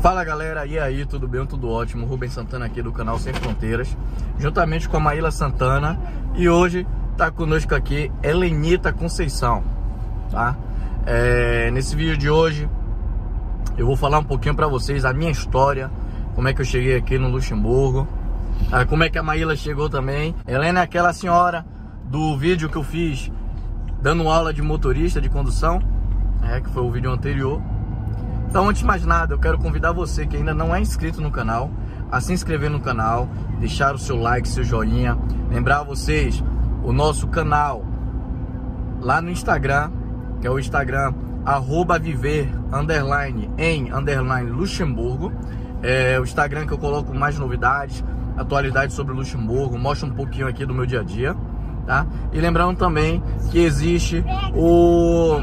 Fala galera, e aí, tudo bem? Tudo ótimo? Rubens Santana aqui do canal Sem Fronteiras, juntamente com a Maíla Santana. E hoje tá conosco aqui Helenita Conceição, tá? É, nesse vídeo de hoje eu vou falar um pouquinho para vocês a minha história, como é que eu cheguei aqui no Luxemburgo, ah, como é que a Maíla chegou também. Helena é aquela senhora do vídeo que eu fiz dando aula de motorista de condução, é, que foi o vídeo anterior. Então, antes de mais nada, eu quero convidar você que ainda não é inscrito no canal a se inscrever no canal, deixar o seu like, seu joinha. Lembrar vocês o nosso canal lá no Instagram, que é o Instagram arroba viver underline em underline Luxemburgo. É o Instagram que eu coloco mais novidades, atualidades sobre Luxemburgo, mostra um pouquinho aqui do meu dia a dia, tá? E lembrando também que existe o,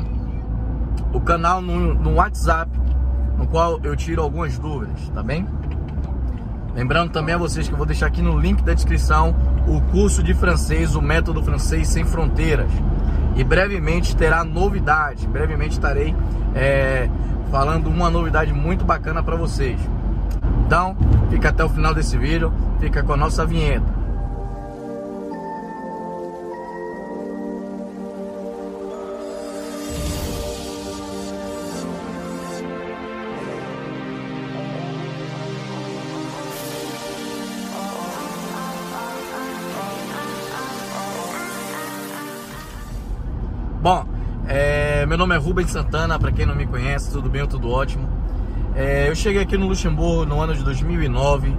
o canal no, no WhatsApp, no qual eu tiro algumas dúvidas, tá bem? Lembrando também a vocês que eu vou deixar aqui no link da descrição o curso de francês, o método francês sem fronteiras. E brevemente terá novidade, brevemente estarei é, falando uma novidade muito bacana para vocês. Então, fica até o final desse vídeo, fica com a nossa vinheta. Meu nome é Rubens Santana, para quem não me conhece, tudo bem, tudo ótimo. É, eu cheguei aqui no Luxemburgo no ano de 2009.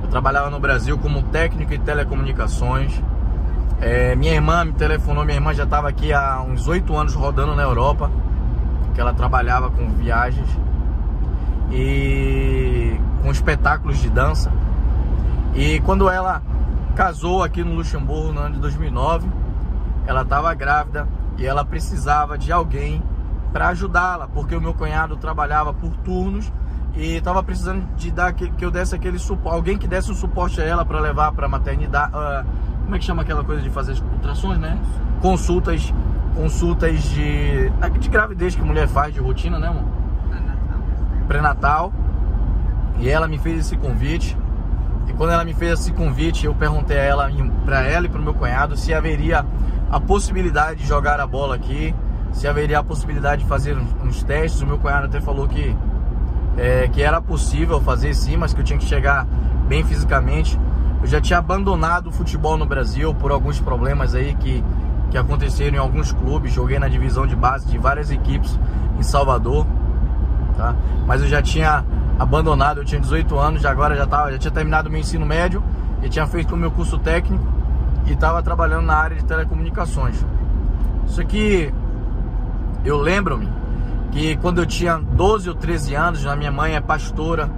Eu trabalhava no Brasil como técnico em telecomunicações. É, minha irmã me telefonou, minha irmã já estava aqui há uns oito anos rodando na Europa, que ela trabalhava com viagens e com espetáculos de dança. E quando ela casou aqui no Luxemburgo no ano de 2009, ela estava grávida e ela precisava de alguém para ajudá-la, porque o meu cunhado trabalhava por turnos e estava precisando de dar que, que, eu desse aquele suporte, alguém que desse um suporte a ela para levar para maternidade, uh, como é que chama aquela coisa de fazer ultrassons, né? Consultas, consultas de de gravidez que a mulher faz de rotina, né, amor? Pré-natal. E ela me fez esse convite. E quando ela me fez esse convite, eu perguntei a ela, para ela e para o meu cunhado, se haveria a possibilidade de jogar a bola aqui, se haveria a possibilidade de fazer uns testes. O meu cunhado até falou que, é, que era possível fazer sim, mas que eu tinha que chegar bem fisicamente. Eu já tinha abandonado o futebol no Brasil por alguns problemas aí que, que aconteceram em alguns clubes. Joguei na divisão de base de várias equipes em Salvador, tá? Mas eu já tinha abandonado, eu tinha 18 anos, já agora já, tava, já tinha terminado o meu ensino médio e tinha feito o meu curso técnico e estava trabalhando na área de telecomunicações. Isso aqui, eu lembro-me que quando eu tinha 12 ou 13 anos, a minha mãe é pastora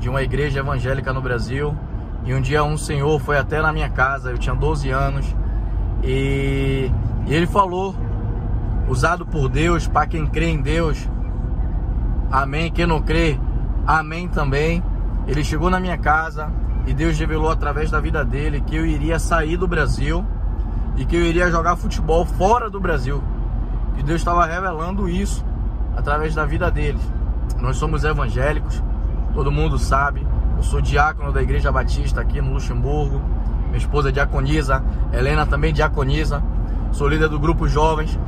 de uma igreja evangélica no Brasil. E um dia um senhor foi até na minha casa, eu tinha 12 anos, e, e ele falou, usado por Deus, para quem crê em Deus, amém. Quem não crê, amém também. Ele chegou na minha casa, e Deus revelou através da vida dele que eu iria sair do Brasil e que eu iria jogar futebol fora do Brasil. E Deus estava revelando isso através da vida dele. Nós somos evangélicos, todo mundo sabe. Eu sou diácono da Igreja Batista aqui no Luxemburgo. Minha esposa é diaconisa, Helena também diaconisa. Sou líder do grupo Jovens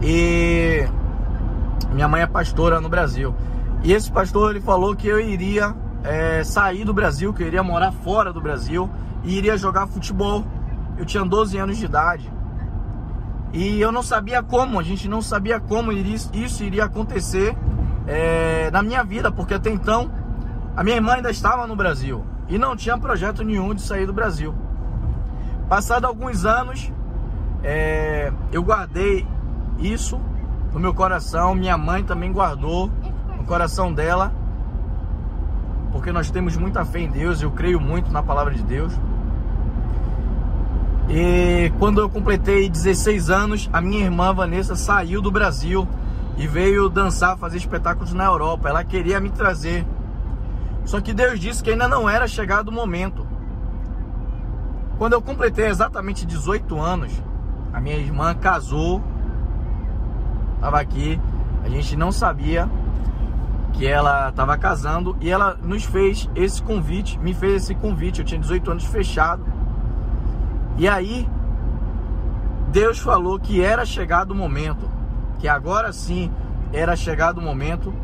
e minha mãe é pastora no Brasil. E esse pastor ele falou que eu iria é, sair do Brasil, que eu iria morar fora do Brasil e iria jogar futebol. Eu tinha 12 anos de idade. E eu não sabia como, a gente não sabia como isso iria acontecer é, na minha vida, porque até então a minha irmã ainda estava no Brasil e não tinha projeto nenhum de sair do Brasil. Passado alguns anos, é, eu guardei isso no meu coração, minha mãe também guardou no coração dela porque nós temos muita fé em Deus, eu creio muito na palavra de Deus. E quando eu completei 16 anos, a minha irmã Vanessa saiu do Brasil e veio dançar, fazer espetáculos na Europa. Ela queria me trazer. Só que Deus disse que ainda não era chegado o momento. Quando eu completei exatamente 18 anos, a minha irmã casou. Estava aqui, a gente não sabia que ela estava casando e ela nos fez esse convite, me fez esse convite. Eu tinha 18 anos fechado. E aí Deus falou que era chegado o momento, que agora sim era chegado o momento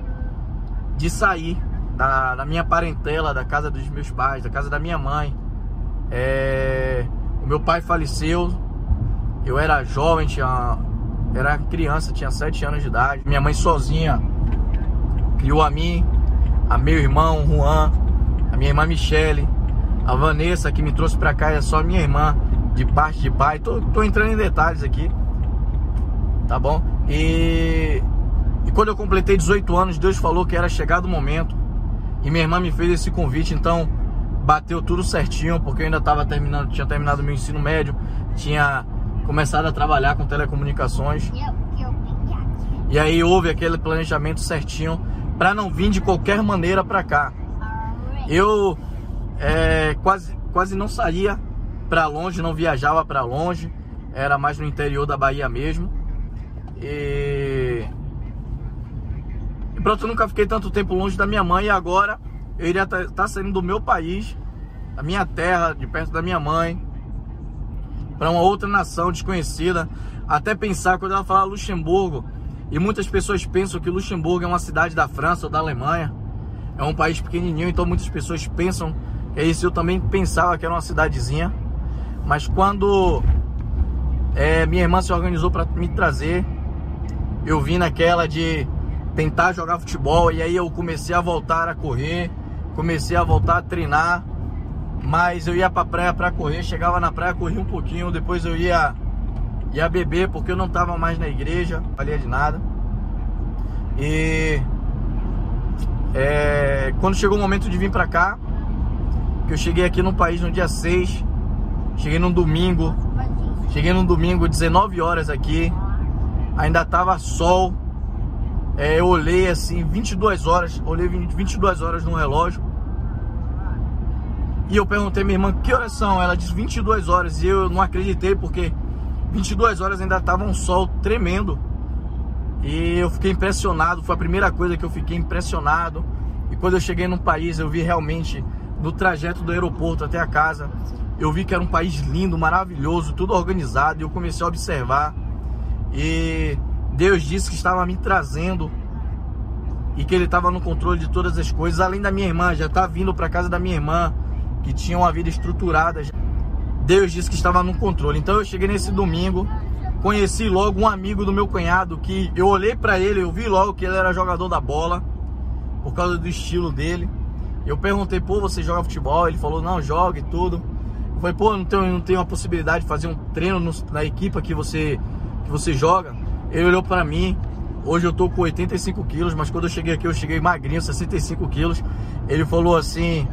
de sair da, da minha parentela, da casa dos meus pais, da casa da minha mãe. É, o meu pai faleceu, eu era jovem, tinha, era criança, tinha 7 anos de idade. Minha mãe sozinha criou a mim, a meu irmão Juan, a minha irmã Michele, a Vanessa que me trouxe pra cá é só minha irmã de parte de pai. Tô, tô entrando em detalhes aqui, tá bom? E, e quando eu completei 18 anos, Deus falou que era chegado o momento. E minha irmã me fez esse convite, então bateu tudo certinho, porque eu ainda estava terminando, tinha terminado meu ensino médio, tinha começado a trabalhar com telecomunicações. E aí houve aquele planejamento certinho para não vir de qualquer maneira para cá. Eu é, quase, quase não saía para longe, não viajava para longe, era mais no interior da Bahia mesmo. E... e pronto, eu nunca fiquei tanto tempo longe da minha mãe e agora eu iria estar tá, tá saindo do meu país, da minha terra, de perto da minha mãe, para uma outra nação desconhecida. Até pensar quando ela fala Luxemburgo, e muitas pessoas pensam que Luxemburgo é uma cidade da França ou da Alemanha. É um país pequenininho, então muitas pessoas pensam é isso. Eu também pensava que era uma cidadezinha. Mas quando é, minha irmã se organizou para me trazer, eu vim naquela de tentar jogar futebol e aí eu comecei a voltar a correr, comecei a voltar a treinar, mas eu ia pra praia para correr, chegava na praia, corria um pouquinho, depois eu ia ia beber porque eu não tava mais na igreja, valia de nada. E é, quando chegou o momento de vir para cá, que eu cheguei aqui no país no dia 6 Cheguei num domingo. Cheguei num domingo, 19 horas aqui. Ainda tava sol. É, eu olhei assim, 22 horas. Olhei 22 horas no relógio. E eu perguntei minha irmã que horas são. Ela disse 22 horas. E eu não acreditei porque 22 horas ainda tava um sol tremendo. E eu fiquei impressionado. Foi a primeira coisa que eu fiquei impressionado. E quando eu cheguei no país, eu vi realmente no trajeto do aeroporto até a casa eu vi que era um país lindo, maravilhoso, tudo organizado, e eu comecei a observar. E Deus disse que estava me trazendo e que Ele estava no controle de todas as coisas, além da minha irmã, já está vindo para casa da minha irmã, que tinha uma vida estruturada. Deus disse que estava no controle. Então eu cheguei nesse domingo, conheci logo um amigo do meu cunhado que eu olhei para ele, eu vi logo que ele era jogador da bola por causa do estilo dele. Eu perguntei, pô, você joga futebol? Ele falou, não, joga e tudo. Falei, pô, não tem, não tem uma possibilidade de fazer um treino no, na equipa que você, que você joga? Ele olhou para mim, hoje eu tô com 85 quilos, mas quando eu cheguei aqui eu cheguei magrinho, 65 quilos. Ele falou assim,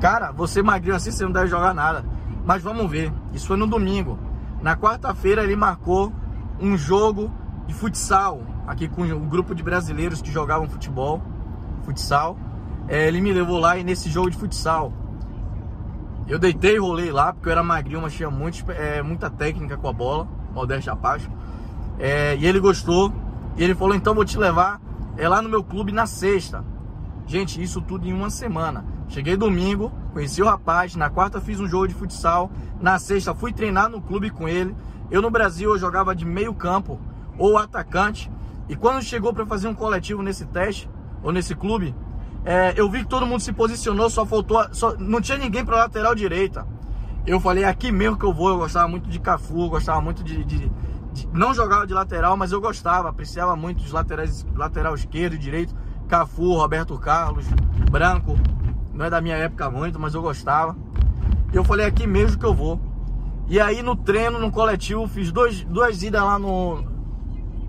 cara, você magrinho assim, você não deve jogar nada. Mas vamos ver, isso foi no domingo. Na quarta-feira ele marcou um jogo de futsal, aqui com um grupo de brasileiros que jogavam futebol, futsal. É, ele me levou lá e nesse jogo de futsal eu deitei e rolei lá, porque eu era magrinho, mas tinha muito, é, muita técnica com a bola, modéstia à parte. É, e ele gostou, e ele falou, então vou te levar é lá no meu clube na sexta. Gente, isso tudo em uma semana. Cheguei domingo, conheci o rapaz, na quarta fiz um jogo de futsal, na sexta fui treinar no clube com ele. Eu no Brasil eu jogava de meio campo ou atacante, e quando chegou para fazer um coletivo nesse teste, ou nesse clube, é, eu vi que todo mundo se posicionou, só faltou. Só, não tinha ninguém para lateral direita. Eu falei, aqui mesmo que eu vou. Eu gostava muito de Cafu, gostava muito de, de, de, Não jogava de lateral, mas eu gostava, apreciava muito os laterais, lateral esquerdo e direito. Cafu, Roberto Carlos, Branco. Não é da minha época muito, mas eu gostava. E eu falei, aqui mesmo que eu vou. E aí no treino, no coletivo, fiz dois, duas idas lá no,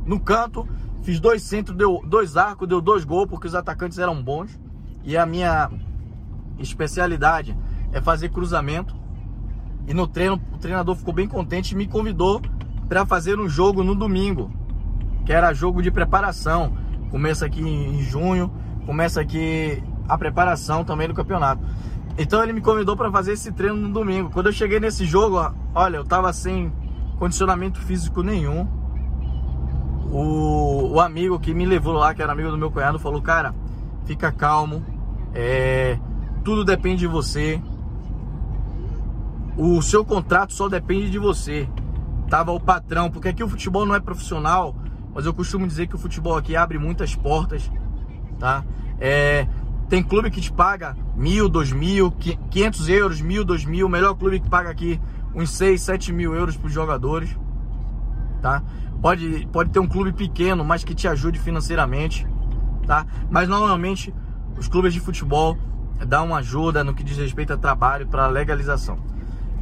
no canto. Fiz dois centros, deu dois arcos, deu dois gols, porque os atacantes eram bons. E a minha especialidade é fazer cruzamento. E no treino, o treinador ficou bem contente e me convidou para fazer um jogo no domingo, que era jogo de preparação. Começa aqui em junho, começa aqui a preparação também do campeonato. Então ele me convidou para fazer esse treino no domingo. Quando eu cheguei nesse jogo, olha, eu tava sem condicionamento físico nenhum. O, o amigo que me levou lá, que era amigo do meu cunhado, falou: Cara, fica calmo. É, tudo depende de você. O seu contrato só depende de você. Tava o patrão, porque aqui o futebol não é profissional, mas eu costumo dizer que o futebol aqui abre muitas portas, tá? É, tem clube que te paga mil, dois mil, quinhentos euros, mil, dois mil. Melhor clube que paga aqui uns seis, sete mil euros para os jogadores, tá? Pode, pode ter um clube pequeno, mas que te ajude financeiramente, tá? Mas normalmente os clubes de futebol dão uma ajuda no que diz respeito a trabalho para legalização.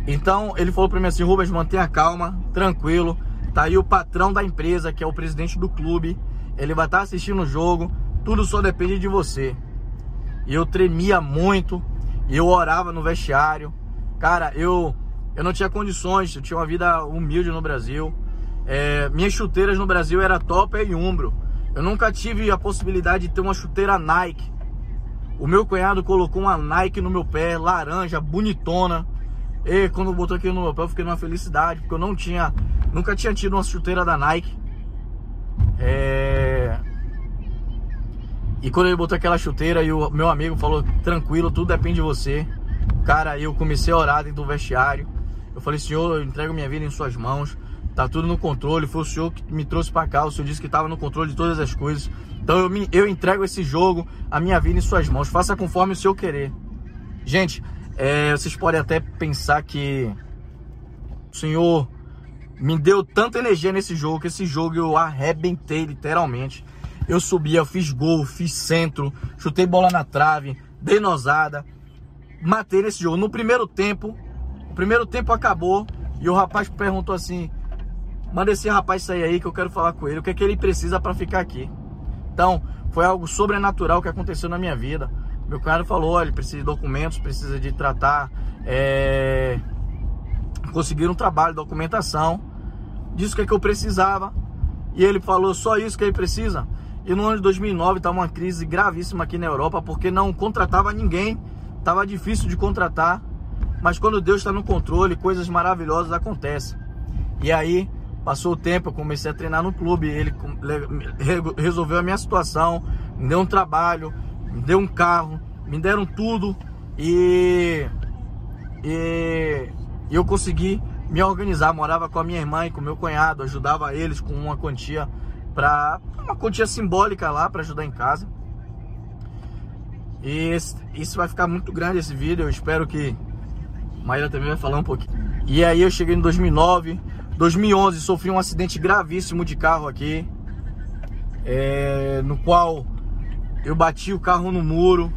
Então ele falou para mim assim, Rubens, mantenha calma, tranquilo. Tá aí o patrão da empresa, que é o presidente do clube. Ele vai estar tá assistindo o jogo. Tudo só depende de você. Eu tremia muito. Eu orava no vestiário. Cara, eu eu não tinha condições. Eu tinha uma vida humilde no Brasil. É, minhas chuteiras no Brasil era top e umbro. Eu nunca tive a possibilidade de ter uma chuteira Nike. O meu cunhado colocou uma Nike no meu pé, laranja, bonitona. E quando botou aqui no meu pé, eu fiquei numa felicidade, porque eu não tinha, nunca tinha tido uma chuteira da Nike. É... E quando ele botou aquela chuteira e o meu amigo falou, tranquilo, tudo depende de você. Cara, eu comecei a orar dentro do vestiário. Eu falei, Senhor, eu entrego minha vida em suas mãos. Tá tudo no controle. Foi o Senhor que me trouxe para cá. O Senhor disse que estava no controle de todas as coisas. Então eu, me, eu entrego esse jogo, a minha vida em suas mãos. Faça conforme o Senhor querer. Gente, é, vocês podem até pensar que o Senhor me deu tanta energia nesse jogo que esse jogo eu arrebentei literalmente. Eu subi, eu fiz gol, fiz centro, chutei bola na trave, dei nosada, matei nesse jogo. No primeiro tempo, o primeiro tempo acabou e o rapaz perguntou assim: manda esse rapaz sair aí que eu quero falar com ele, o que é que ele precisa para ficar aqui. Então, foi algo sobrenatural que aconteceu na minha vida. Meu cunhado falou, olha, precisa de documentos, precisa de tratar, é... conseguir um trabalho, documentação, disso que é que eu precisava. E ele falou, só isso que ele precisa. E no ano de 2009 estava uma crise gravíssima aqui na Europa, porque não contratava ninguém, estava difícil de contratar. Mas quando Deus está no controle, coisas maravilhosas acontecem. E aí, passou o tempo, eu comecei a treinar no clube, ele resolveu a minha situação, me deu um trabalho, me deu um carro, me deram tudo e, e eu consegui me organizar. Morava com a minha irmã e com meu cunhado, ajudava eles com uma quantia para uma quantia simbólica lá para ajudar em casa. E esse, isso vai ficar muito grande esse vídeo. Eu espero que Maíra também vai falar um pouquinho. E aí eu cheguei em 2009, 2011 sofri um acidente gravíssimo de carro aqui, é, no qual eu bati o carro no muro,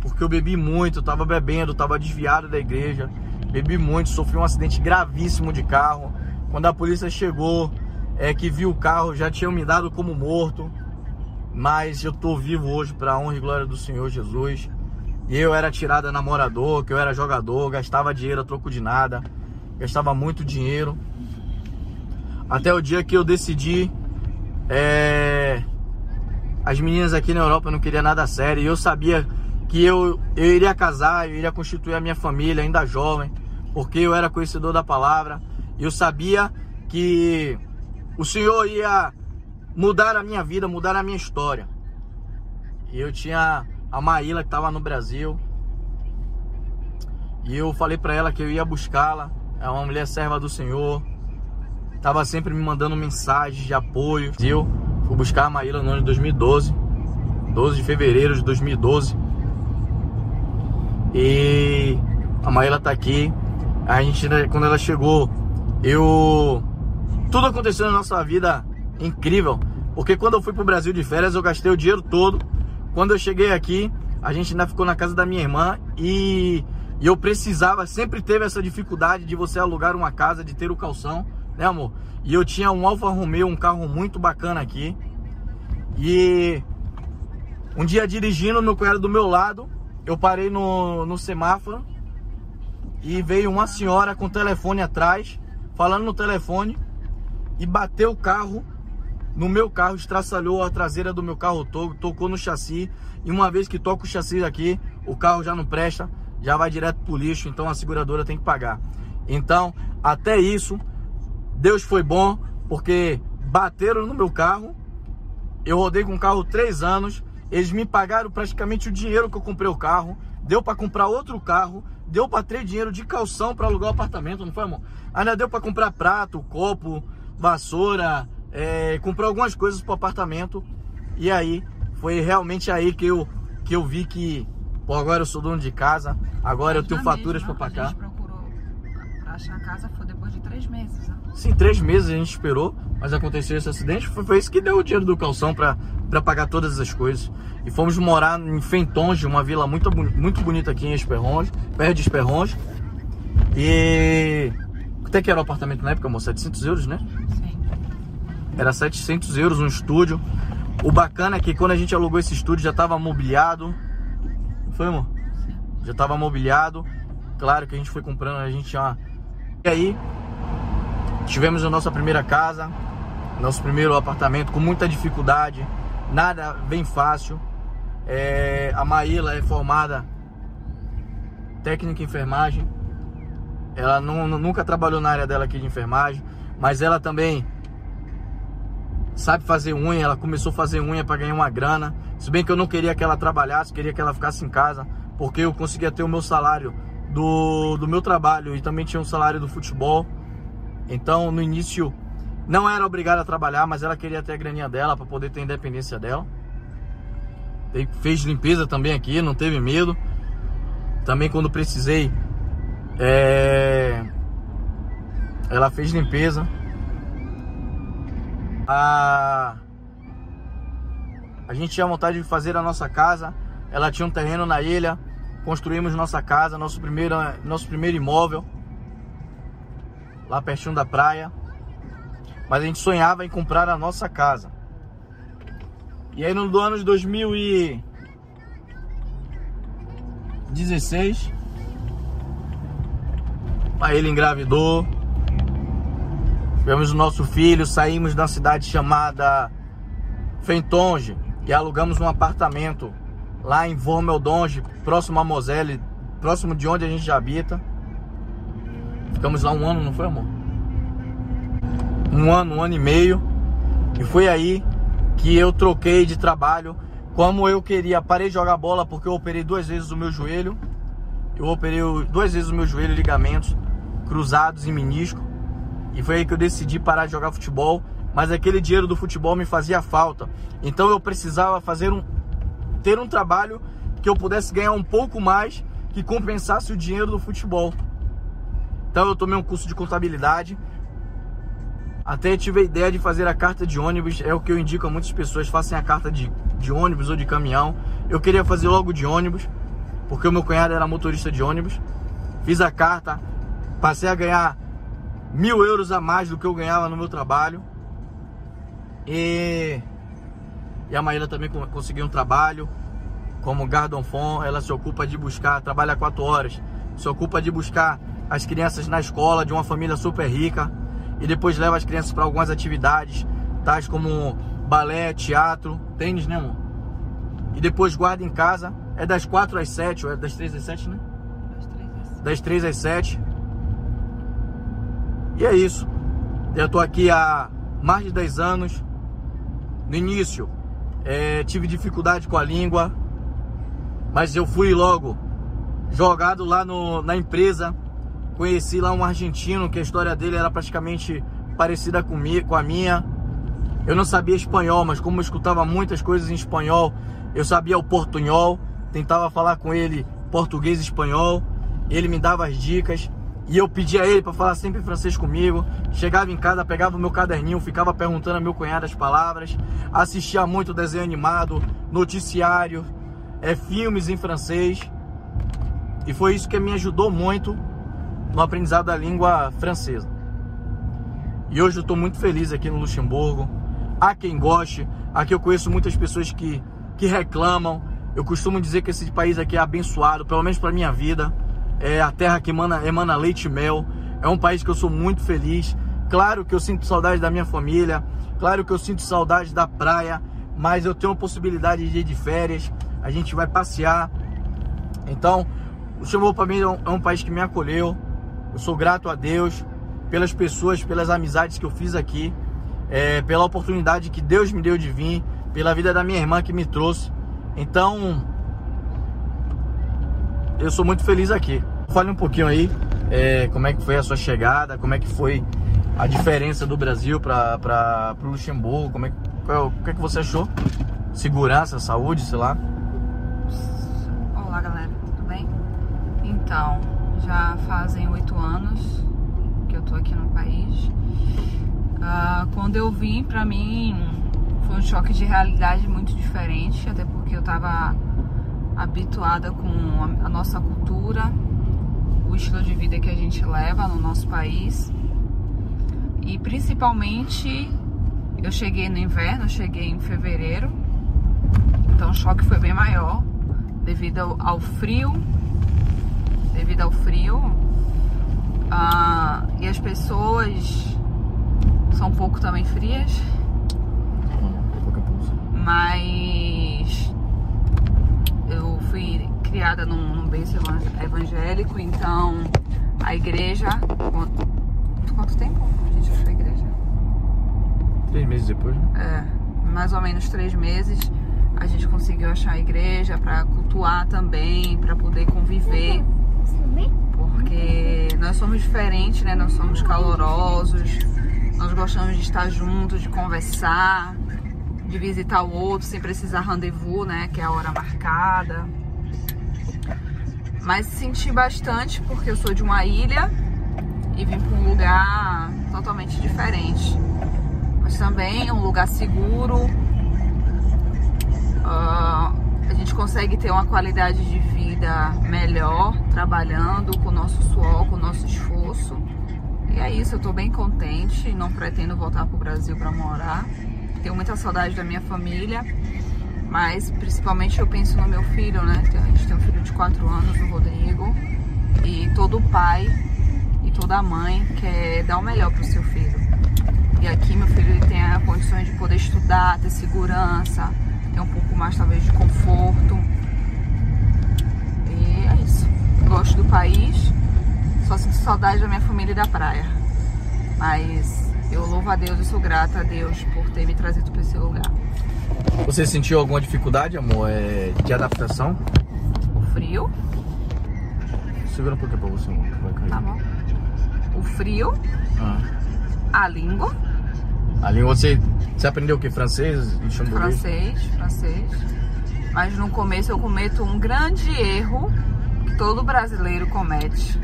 porque eu bebi muito, tava bebendo, tava desviado da igreja, bebi muito, sofri um acidente gravíssimo de carro. Quando a polícia chegou, é que viu o carro, já tinham me dado como morto, mas eu tô vivo hoje para honra e glória do Senhor Jesus. E eu era tirada namorador, que eu era jogador, gastava dinheiro a troco de nada, gastava muito dinheiro. Até o dia que eu decidi é, as meninas aqui na Europa não queriam nada sério. E eu sabia que eu, eu iria casar, eu iria constituir a minha família ainda jovem, porque eu era conhecedor da palavra. E eu sabia que o Senhor ia mudar a minha vida, mudar a minha história. E eu tinha a Maíla que estava no Brasil. E eu falei para ela que eu ia buscá-la. É uma mulher serva do Senhor. Tava sempre me mandando mensagens de apoio. Eu Fui buscar a Maíla no ano de 2012, 12 de fevereiro de 2012. E a Maíla tá aqui. A gente, quando ela chegou, eu. Tudo aconteceu na nossa vida incrível. Porque quando eu fui pro Brasil de férias, eu gastei o dinheiro todo. Quando eu cheguei aqui, a gente ainda ficou na casa da minha irmã e, e eu precisava, sempre teve essa dificuldade de você alugar uma casa, de ter o calção né amor? E eu tinha um Alfa Romeo, um carro muito bacana aqui. E um dia dirigindo, meu cunhado do meu lado, eu parei no, no semáforo e veio uma senhora com o telefone atrás, falando no telefone e bateu o carro no meu carro, estraçalhou a traseira do meu carro todo, tocou no chassi. E uma vez que toca o chassi aqui, o carro já não presta, já vai direto pro lixo, então a seguradora tem que pagar. Então, até isso, Deus foi bom, porque bateram no meu carro. Eu rodei com o carro três anos Eles me pagaram praticamente o dinheiro que eu comprei o carro. Deu para comprar outro carro. Deu para ter dinheiro de calção para alugar o apartamento, não foi, amor? Ainda deu para comprar prato, copo, vassoura, é, comprar algumas coisas pro apartamento. E aí, foi realmente aí que eu, que eu vi que, pô, agora eu sou dono de casa, agora eu tenho faturas para pagar. A gente procurou pra achar a casa foi depois de três meses, né? Sim, três meses a gente esperou, mas aconteceu esse acidente. Foi, foi isso que deu o dinheiro do calção para pagar todas as coisas. E fomos morar em Fentonge, uma vila muito, muito bonita aqui em Esperronge, perto de Esperronge. E até que era o apartamento na época, amor? 700 euros, né? Era 700 euros um estúdio. O bacana é que quando a gente alugou esse estúdio já estava mobiliado. Foi, amor? Já estava mobiliado. Claro que a gente foi comprando, a gente tinha. E aí, tivemos a nossa primeira casa, nosso primeiro apartamento com muita dificuldade, nada bem fácil. É, a Maíla é formada técnica em enfermagem. Ela não, nunca trabalhou na área dela aqui de enfermagem, mas ela também sabe fazer unha. Ela começou a fazer unha para ganhar uma grana. Se bem que eu não queria que ela trabalhasse, queria que ela ficasse em casa, porque eu conseguia ter o meu salário do, do meu trabalho e também tinha um salário do futebol. Então, no início, não era obrigada a trabalhar, mas ela queria ter a graninha dela para poder ter a independência dela. Fez limpeza também aqui, não teve medo. Também quando precisei, é... ela fez limpeza. A... a gente tinha vontade de fazer a nossa casa. Ela tinha um terreno na ilha. Construímos nossa casa, nosso primeiro, nosso primeiro imóvel. Lá pertinho da praia. Mas a gente sonhava em comprar a nossa casa. E aí no ano de 2016, aí ele engravidou. Tivemos o nosso filho, saímos da cidade chamada Fentonge e alugamos um apartamento lá em Vormeldonge, próximo a Moselle, próximo de onde a gente já habita. Ficamos lá um ano, não foi, amor? Um ano, um ano e meio. E foi aí que eu troquei de trabalho. Como eu queria, parei de jogar bola porque eu operei duas vezes o meu joelho. Eu operei duas vezes o meu joelho, ligamentos cruzados e menisco. E foi aí que eu decidi parar de jogar futebol. Mas aquele dinheiro do futebol me fazia falta. Então eu precisava fazer um, ter um trabalho que eu pudesse ganhar um pouco mais que compensasse o dinheiro do futebol. Então eu tomei um curso de contabilidade. Até tive a ideia de fazer a carta de ônibus. É o que eu indico a muitas pessoas. Façam a carta de, de ônibus ou de caminhão. Eu queria fazer logo de ônibus. Porque o meu cunhado era motorista de ônibus. Fiz a carta. Passei a ganhar mil euros a mais do que eu ganhava no meu trabalho. E, e a Maíla também conseguiu um trabalho como Gardonfon. Ela se ocupa de buscar, trabalha quatro horas. Se ocupa de buscar as crianças na escola de uma família super rica e depois leva as crianças para algumas atividades, tais como balé, teatro, tênis, né, amor? E depois guarda em casa. É das 4 às 7, ou é das 3 às 7, né? Das 3 às 7. E é isso. Eu tô aqui há mais de 10 anos. No início, é, tive dificuldade com a língua, mas eu fui logo jogado lá no, na empresa Conheci lá um argentino que a história dele era praticamente parecida comigo, com a minha. Eu não sabia espanhol, mas como eu escutava muitas coisas em espanhol, eu sabia o portunhol, tentava falar com ele português e espanhol. Ele me dava as dicas e eu pedia a ele para falar sempre francês comigo. Chegava em casa, pegava o meu caderninho, ficava perguntando a meu cunhado as palavras. Assistia muito desenho animado, noticiário, é, filmes em francês. E foi isso que me ajudou muito no aprendizado da língua francesa. E hoje eu estou muito feliz aqui no Luxemburgo. Há quem goste, aqui eu conheço muitas pessoas que, que reclamam. Eu costumo dizer que esse país aqui é abençoado, pelo menos para minha vida. É a terra que emana, emana leite e mel. É um país que eu sou muito feliz. Claro que eu sinto saudade da minha família, claro que eu sinto saudade da praia, mas eu tenho a possibilidade de ir de férias, a gente vai passear. Então, o Luxemburgo para mim é um, é um país que me acolheu, eu sou grato a Deus pelas pessoas, pelas amizades que eu fiz aqui, é, pela oportunidade que Deus me deu de vir, pela vida da minha irmã que me trouxe. Então, eu sou muito feliz aqui. Fale um pouquinho aí é, como é que foi a sua chegada, como é que foi a diferença do Brasil para o Luxemburgo, como é, qual, o que, é que você achou? Segurança, saúde, sei lá. Olá galera, tudo bem? Então, já fazem oito anos que eu tô aqui no país. Uh, quando eu vim, pra mim, foi um choque de realidade muito diferente, até porque eu tava habituada com a, nossa cultura, o estilo de vida que a gente leva no nosso país. E principalmente eu cheguei no inverno, eu cheguei em fevereiro, então o choque foi bem maior devido ao, frio, devido ao frio. Ah, e as pessoas são um pouco também frias, mas eu fui criada num, num berço evangélico, então a igreja. Quanto, quanto tempo a gente achou a igreja? Três meses depois, né? É, mais ou menos três meses a gente conseguiu achar a igreja para cultuar também, para poder conviver. Porque nós somos diferentes, né? Nós somos calorosos, nós gostamos de estar juntos, de conversar, de visitar o outro sem precisar rendezvous, né? Que é a hora marcada. Mas senti bastante porque eu sou de uma ilha e vim para um lugar totalmente diferente. Mas também um lugar seguro. Uh, a gente consegue ter uma qualidade de vida melhor trabalhando com o nosso suor, com o nosso esforço. E é isso, eu tô bem contente, não pretendo voltar pro Brasil para morar. Tenho muita saudade da minha família, mas principalmente eu penso no meu filho, né? A gente tem um filho de 4 anos, o Rodrigo, e todo pai e toda mãe quer dar o melhor pro seu filho. E aqui meu filho ele tem as condições de poder estudar, ter segurança, ter um pouco mais talvez de conforto. E é isso. Gosto do país, só sinto saudade da minha família e da praia. Mas eu louvo a Deus e sou grata a Deus por ter me trazido para esse lugar. Você sentiu alguma dificuldade, amor, é, de adaptação? O frio. Segura um pouquinho pra você, amor. Vai cair. Tá bom. O frio. Ah. A língua. A língua, você, você aprendeu o que? Francês? Francês, francês. Mas no começo eu cometo um grande erro que todo brasileiro comete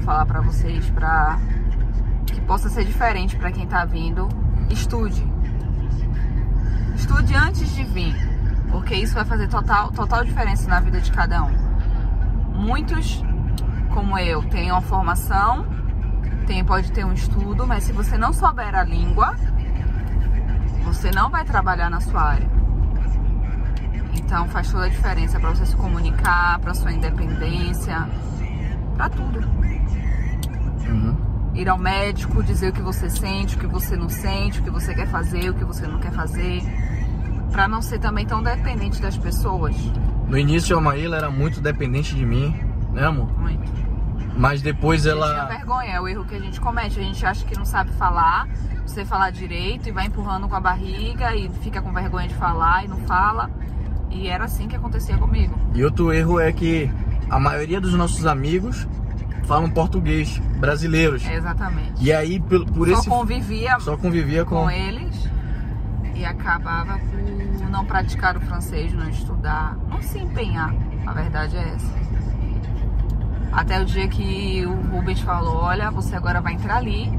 falar para vocês para que possa ser diferente para quem tá vindo. Estude. Estude antes de vir, porque isso vai fazer total, total diferença na vida de cada um. Muitos, como eu, têm uma formação, tem, pode ter um estudo, mas se você não souber a língua, você não vai trabalhar na sua área. Então faz toda a diferença para você se comunicar, para sua independência, para tudo. Uhum. Ir ao médico, dizer o que você sente, o que você não sente, o que você quer fazer, o que você não quer fazer. Pra não ser também tão dependente das pessoas. No início a Maíla era muito dependente de mim, né amor? Muito. Mas depois ela. Tinha vergonha, é o erro que a gente comete. A gente acha que não sabe falar, você falar direito e vai empurrando com a barriga e fica com vergonha de falar e não fala. E era assim que acontecia comigo. E outro erro é que a maioria dos nossos amigos falam português, brasileiros. Exatamente. E aí, por, por só esse. Convivia só convivia com... com eles e acabava por não praticar o francês, não estudar, não se empenhar. A verdade é essa. Até o dia que o Rubens falou: Olha, você agora vai entrar ali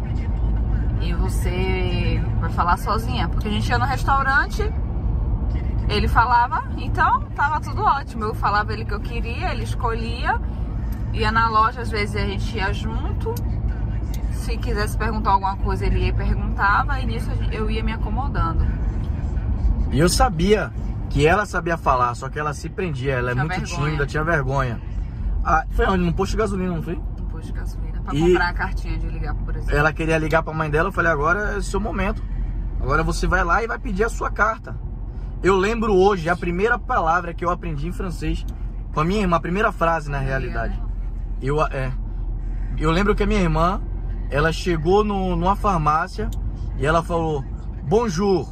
e você vai falar sozinha. Porque a gente ia no restaurante, ele falava, então tava tudo ótimo. Eu falava ele que eu queria, ele escolhia ia na loja, às vezes a gente ia junto. Se quisesse perguntar alguma coisa, ele ia perguntava, e nisso eu ia me acomodando. E eu sabia que ela sabia falar, só que ela se prendia, ela é tinha é muito vergonha. tímida, tinha vergonha. Ah, foi onde? No posto de gasolina, não foi? No posto de gasolina, pra e comprar a cartinha de ligar, por exemplo. Ela queria ligar pra mãe dela, eu falei, agora é o seu momento. Agora você vai lá e vai pedir a sua carta. Eu lembro hoje a primeira palavra que eu aprendi em francês com a minha irmã, a primeira frase na realidade. Eu, é, eu lembro que a minha irmã, ela chegou no, numa farmácia e ela falou, bonjour.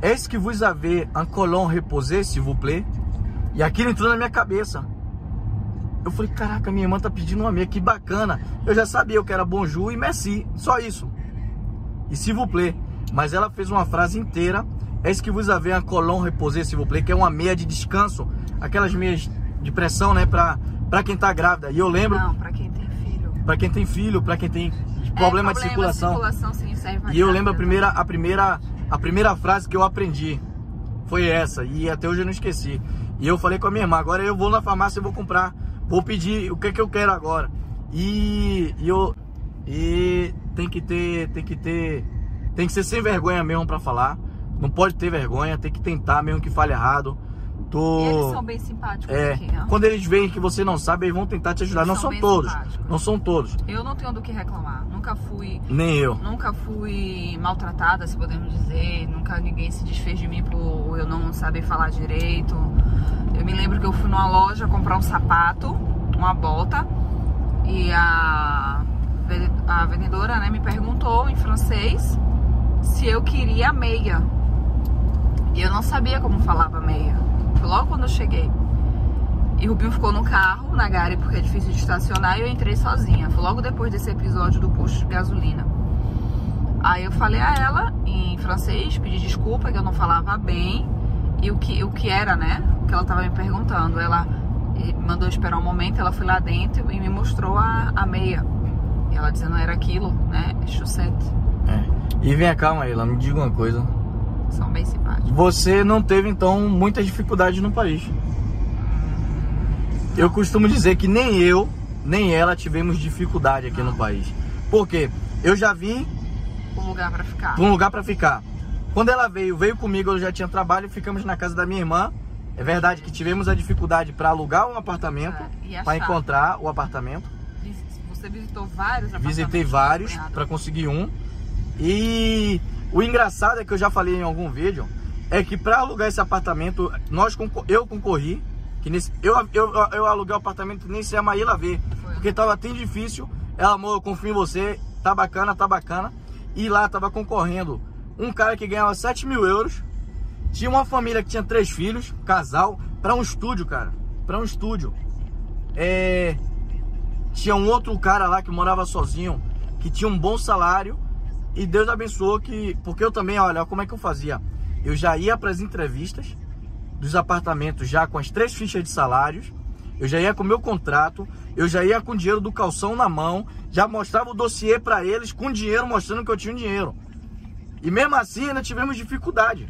Est-ce que vous avez un colon reposé, s'il vous plaît? E aquilo entrou na minha cabeça. Eu falei, caraca, minha irmã tá pedindo uma meia, que bacana. Eu já sabia que era bonjour e merci, só isso. E s'il vous plaît. Mas ela fez uma frase inteira. Est-ce que vous avez un colon reposé, s'il vous plaît? Que é uma meia de descanso. Aquelas meias de pressão, né? Pra, pra quem tá grávida. E eu lembro... Não, pra quem tem filho. Pra quem tem filho, pra quem tem É, problema, de circulação. circulação sim, pra E eu lembro a primeira, a primeira, a primeira frase que eu aprendi foi essa e até hoje eu não esqueci. E eu falei com a minha irmã, agora eu vou na farmácia e vou comprar, vou pedir o que que eu quero agora. E, e eu e tem que ter, tem que ter, tem que ser sem vergonha mesmo pra falar. Não pode ter vergonha, tem que tentar mesmo que fale errado. Tô E eles são bem simpáticos é, aqui, quando eles veem que você não sabe, eles vão tentar te ajudar. Eles não são são todos, simpáticos. não são todos, Eu não tenho do que reclamar. Nunca fui nem eu. Nunca fui maltratada, se podemos dizer. Nunca ninguém se desfez de mim por eu não saber falar direito. Eu me lembro que eu fui numa loja comprar um sapato, uma bota, e a, a vendedora né, me perguntou em francês se eu queria meia. E eu não sabia como falava meia. Logo quando eu cheguei. E o Rubinho ficou no carro, na Gare, porque é difícil de estacionar, e eu entrei sozinha. Foi logo depois desse episódio do posto de gasolina. Aí eu falei a ela, em francês, pedi desculpa, que eu não falava bem, e o que, o que era, né? O que ela tava me perguntando. Ela eh, mandou esperar um momento, ela foi lá dentro e me mostrou a, a meia. E ela dizendo era aquilo, né? Chaussette. É. E vem cá, Maíla, me diga uma coisa. São bem simpáticos. Você não teve então muitas dificuldades no país. Eu costumo dizer que nem eu, nem ela tivemos dificuldade aqui no país. Por quê? Eu já vim Um lugar pra ficar. para um lugar para ficar. Quando ela veio, veio comigo, eu já tinha trabalho, ficamos na casa da minha irmã. É verdade que tivemos a dificuldade para alugar um apartamento, É, e achar. para encontrar o apartamento. Você visitou vários Visitei apartamentos, vários cunhado? para conseguir um. E o engraçado é que eu já falei em algum vídeo é que para alugar esse apartamento, nós eu concorri que nesse eu, eu, eu aluguei o apartamento nem se a Maíla ver, porque tava tão difícil. Ela, amor, eu confio em você, tá bacana, tá bacana. E lá tava concorrendo um cara que ganhava 7 mil euros. Tinha uma família que tinha três filhos, casal, para um estúdio, cara. Para um estúdio. É, tinha um outro cara lá que morava sozinho, que tinha um bom salário. E Deus abençoou que. Porque eu também, olha, como é que eu fazia? Eu já ia para as entrevistas dos apartamentos já com as três fichas de salários. Eu já ia com o meu contrato, eu já ia com o dinheiro do calção na mão, já mostrava o dossiê para eles com dinheiro, mostrando que eu tinha dinheiro. E mesmo assim ainda tivemos dificuldade,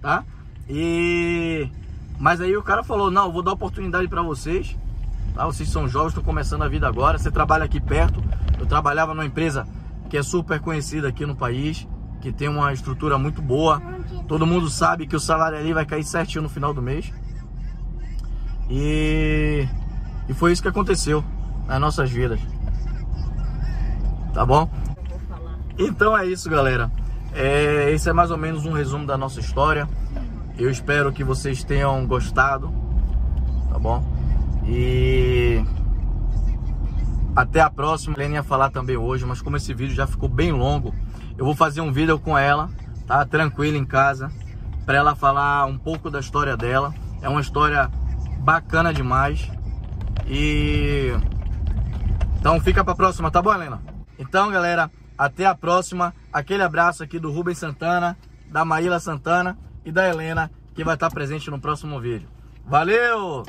tá? E mas aí o cara falou: "Não, eu vou dar oportunidade para vocês. Tá? Vocês são jovens, estão começando a vida agora. Você trabalha aqui perto. Eu trabalhava numa empresa que é super conhecida aqui no país, que tem uma estrutura muito boa. Todo mundo sabe que o salário ali vai cair certinho no final do mês. E, e foi isso que aconteceu nas nossas vidas. Tá bom? Então é isso, galera. É, esse é mais ou menos um resumo da nossa história. Eu espero que vocês tenham gostado. Tá bom? E até a próxima. A ia falar também hoje, mas como esse vídeo já ficou bem longo, eu vou fazer um vídeo com ela, tá? Tranquila em casa, para ela falar um pouco da história dela. É uma história bacana demais. E então fica para próxima, tá bom, Helena? Então, galera, até a próxima. Aquele abraço aqui do Rubens Santana, da Maíla Santana e da Helena, que vai estar presente no próximo vídeo. Valeu!